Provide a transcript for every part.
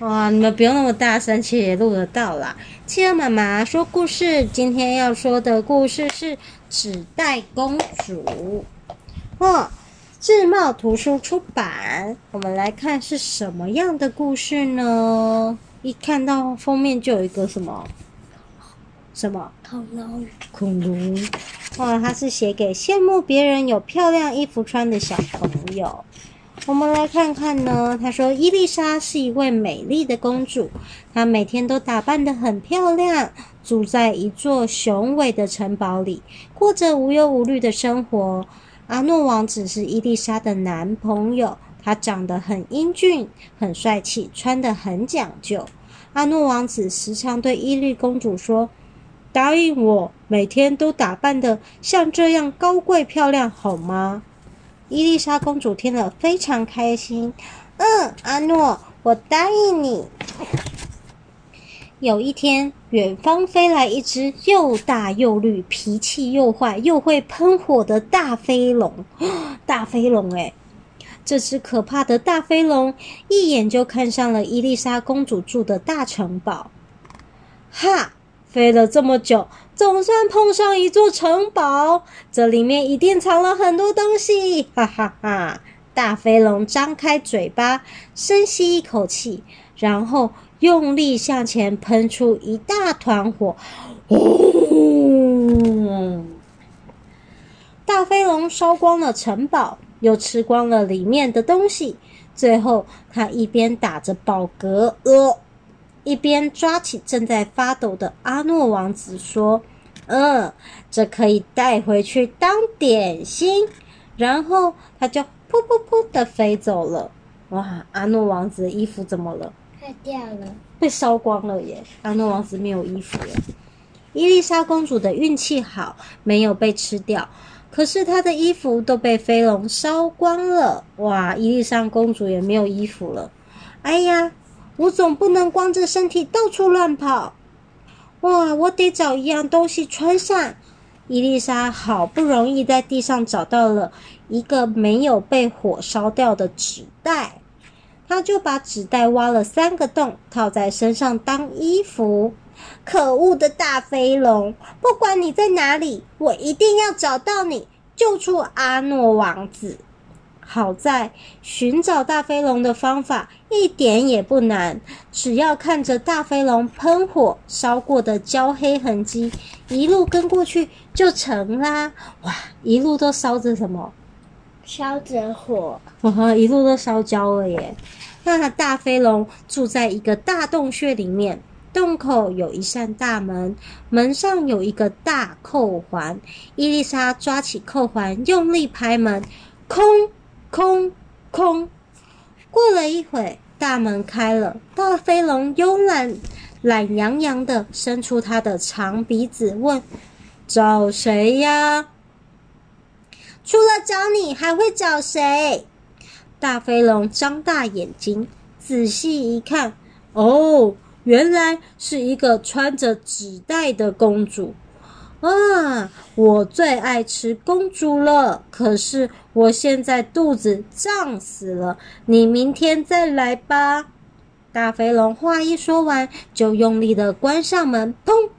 哇，你们不用那么大声，其实也录得到啦。企鹅妈妈说故事，今天要说的故事是纸袋公主。哦，智茂图书出版。我们来看是什么样的故事呢？一看到封面就有一个什么什么恐龙，恐龙。哇，它是写给羡慕别人有漂亮衣服穿的小朋友。我们来看看呢。他说，伊丽莎是一位美丽的公主，她每天都打扮得很漂亮，住在一座雄伟的城堡里，过着无忧无虑的生活。阿诺王子是伊丽莎的男朋友，他长得很英俊，很帅气，穿得很讲究。阿诺王子时常对伊丽公主说：“答应我，每天都打扮得像这样高贵漂亮，好吗？”伊丽莎公主听了非常开心。嗯，阿诺，我答应你。有一天，远方飞来一只又大又绿、脾气又坏又会喷火的大飞龙。大飞龙，诶，这只可怕的大飞龙一眼就看上了伊丽莎公主住的大城堡。哈！飞了这么久，总算碰上一座城堡，这里面一定藏了很多东西，哈哈哈！大飞龙张开嘴巴，深吸一口气，然后用力向前喷出一大团火，呜！大飞龙烧光了城堡，又吃光了里面的东西，最后他一边打着饱嗝，呃。一边抓起正在发抖的阿诺王子说：“嗯，这可以带回去当点心。”然后他就噗噗噗的飞走了。哇，阿诺王子的衣服怎么了？坏掉了，被烧光了耶！阿诺王子没有衣服了。伊丽莎公主的运气好，没有被吃掉，可是她的衣服都被飞龙烧光了。哇，伊丽莎公主也没有衣服了。哎呀！我总不能光着身体到处乱跑，哇！我得找一样东西穿上。伊丽莎好不容易在地上找到了一个没有被火烧掉的纸袋，她就把纸袋挖了三个洞，套在身上当衣服。可恶的大飞龙，不管你在哪里，我一定要找到你，救出阿诺王子。好在寻找大飞龙的方法一点也不难，只要看着大飞龙喷火烧过的焦黑痕迹，一路跟过去就成啦！哇，一路都烧着什么？烧着火！哇，一路都烧焦了耶！那大飞龙住在一个大洞穴里面，洞口有一扇大门，门上有一个大扣环。伊丽莎抓起扣环，用力拍门，空。空空，过了一会，大门开了，大飞龙慵懒、懒洋洋的伸出它的长鼻子，问：“找谁呀？”“除了找你，还会找谁？”大飞龙张大眼睛，仔细一看，哦，原来是一个穿着纸袋的公主。啊，我最爱吃公主了，可是我现在肚子胀死了。你明天再来吧。大肥龙话一说完，就用力的关上门，砰！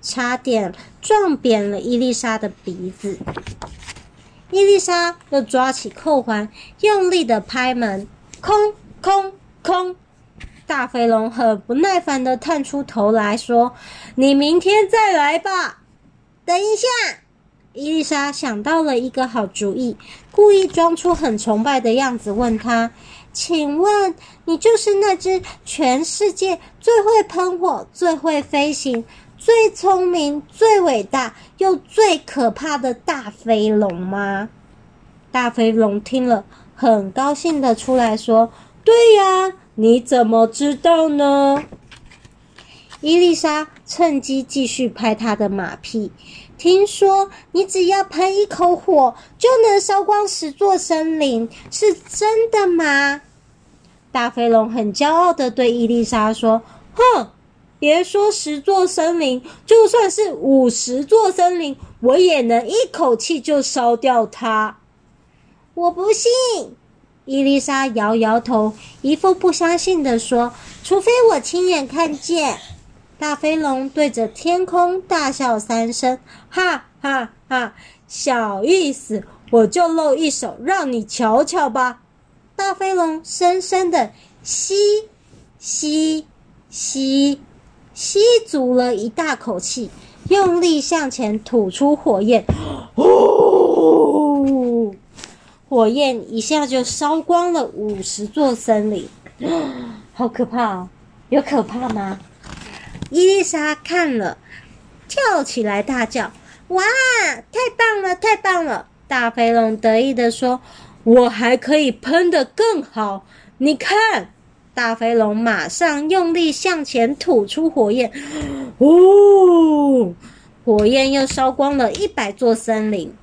差点撞扁了伊丽莎的鼻子。伊丽莎又抓起扣环，用力的拍门，空空空。大肥龙很不耐烦的探出头来说：“你明天再来吧。”等一下，伊丽莎想到了一个好主意，故意装出很崇拜的样子，问他：“请问你就是那只全世界最会喷火、最会飞行、最聪明、最伟大又最可怕的大飞龙吗？”大飞龙听了，很高兴的出来说：“对呀，你怎么知道呢？”伊丽莎趁机继续拍他的马屁。听说你只要喷一口火，就能烧光十座森林，是真的吗？大飞龙很骄傲的对伊丽莎说：“哼，别说十座森林，就算是五十座森林，我也能一口气就烧掉它。”我不信。伊丽莎摇摇头，一副不相信的说：“除非我亲眼看见。大飞龙对着天空大笑三声，哈哈哈！小意思，我就露一手让你瞧瞧吧。大飞龙深深的吸吸吸吸足了一大口气，用力向前吐出火焰，呼！火焰一下就烧光了五十座森林，好可怕哦！有可怕吗？伊丽莎看了，跳起来大叫：“哇，太棒了，太棒了！”大肥龙得意地说：“我还可以喷得更好，你看！”大肥龙马上用力向前吐出火焰，呜，火焰又烧光了一百座森林。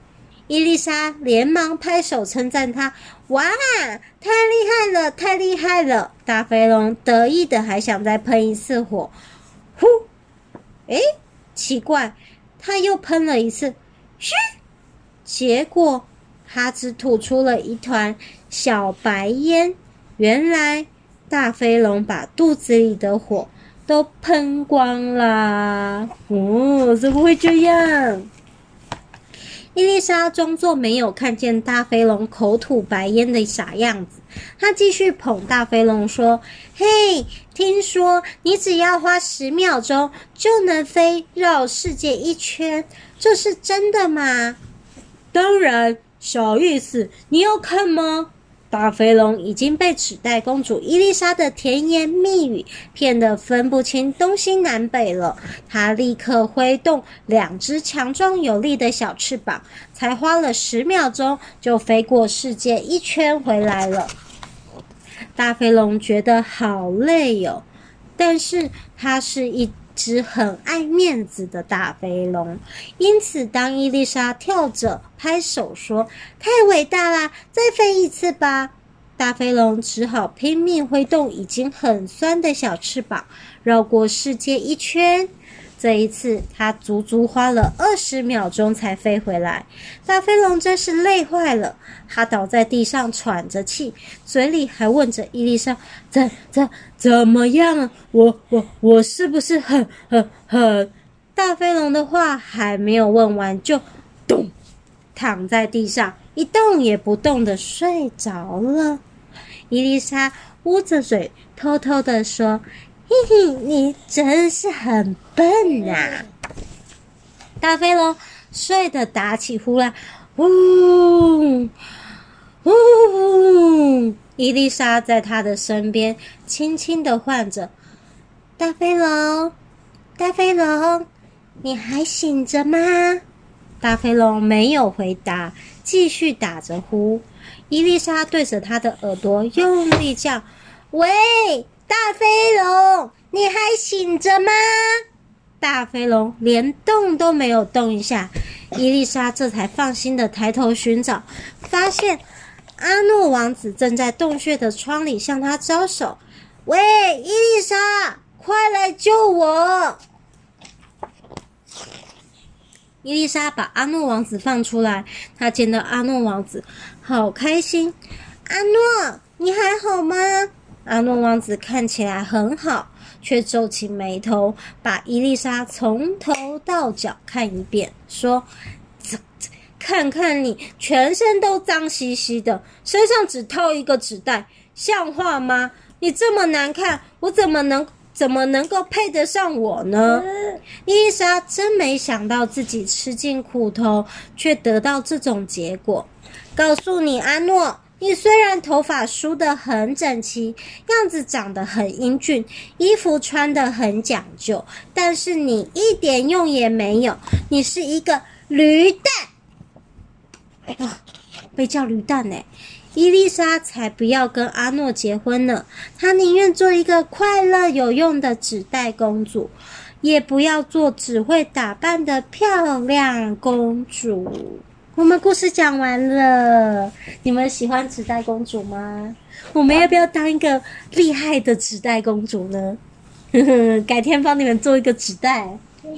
伊丽莎连忙拍手称赞他：“哇，太厉害了，太厉害了！”大肥龙得意的还想再喷一次火。呼，哎，奇怪，他又喷了一次，嘘，结果他只吐出了一团小白烟。原来大飞龙把肚子里的火都喷光了。哦，怎么会这样？伊丽莎装作没有看见大飞龙口吐白烟的傻样子，她继续捧大飞龙说：“嘿，听说你只要花十秒钟就能飞绕世界一圈，这是真的吗？”“当然，小意思，你要看吗？”大飞龙已经被纸袋公主伊丽莎的甜言蜜语骗得分不清东西南北了。她立刻挥动两只强壮有力的小翅膀，才花了十秒钟就飞过世界一圈回来了。大飞龙觉得好累哟，但是它是一只很爱面子的大肥龙，因此当伊丽莎跳着拍手说：“太伟大啦，再飞一次吧！”大肥龙只好拼命挥动已经很酸的小翅膀，绕过世界一圈。这一次，他足足花了二十秒钟才飞回来。大飞龙真是累坏了，他倒在地上喘着气，嘴里还问着伊丽莎：“怎怎怎么样？我我我是不是很很很？”大飞龙的话还没有问完，就咚躺在地上，一动也不动的睡着了。伊丽莎捂着嘴，偷偷的说。嘿嘿，你真是很笨呐、啊！大飞龙睡得打起呼来，呜呜！伊丽莎在他的身边轻轻的唤着：“大飞龙，大飞龙，你还醒着吗？”大飞龙没有回答，继续打着呼。伊丽莎对着他的耳朵用力叫：“喂！”大飞龙，你还醒着吗？大飞龙连动都没有动一下，伊丽莎这才放心的抬头寻找，发现阿诺王子正在洞穴的窗里向他招手：“喂，伊丽莎，快来救我！”伊丽莎把阿诺王子放出来，她见到阿诺王子，好开心。阿诺，你还好吗？阿诺王子看起来很好，却皱起眉头，把伊丽莎从头到脚看一遍，说：“看看你，全身都脏兮兮的，身上只套一个纸袋，像话吗？你这么难看，我怎么能怎么能够配得上我呢？”伊丽莎真没想到自己吃尽苦头，却得到这种结果。告诉你，阿诺。你虽然头发梳得很整齐，样子长得很英俊，衣服穿得很讲究，但是你一点用也没有。你是一个驴蛋，啊，被叫驴蛋呢。伊丽莎才不要跟阿诺结婚呢，她宁愿做一个快乐有用的纸袋公主，也不要做只会打扮的漂亮公主。我们故事讲完了，你们喜欢纸袋公主吗？我们要不要当一个厉害的纸袋公主呢？呵呵，改天帮你们做一个纸袋，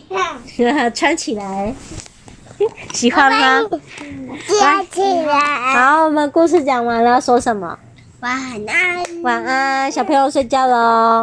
穿起来，喜欢吗？穿起来。好，我们故事讲完了，说什么？晚安。晚安，小朋友睡觉喽。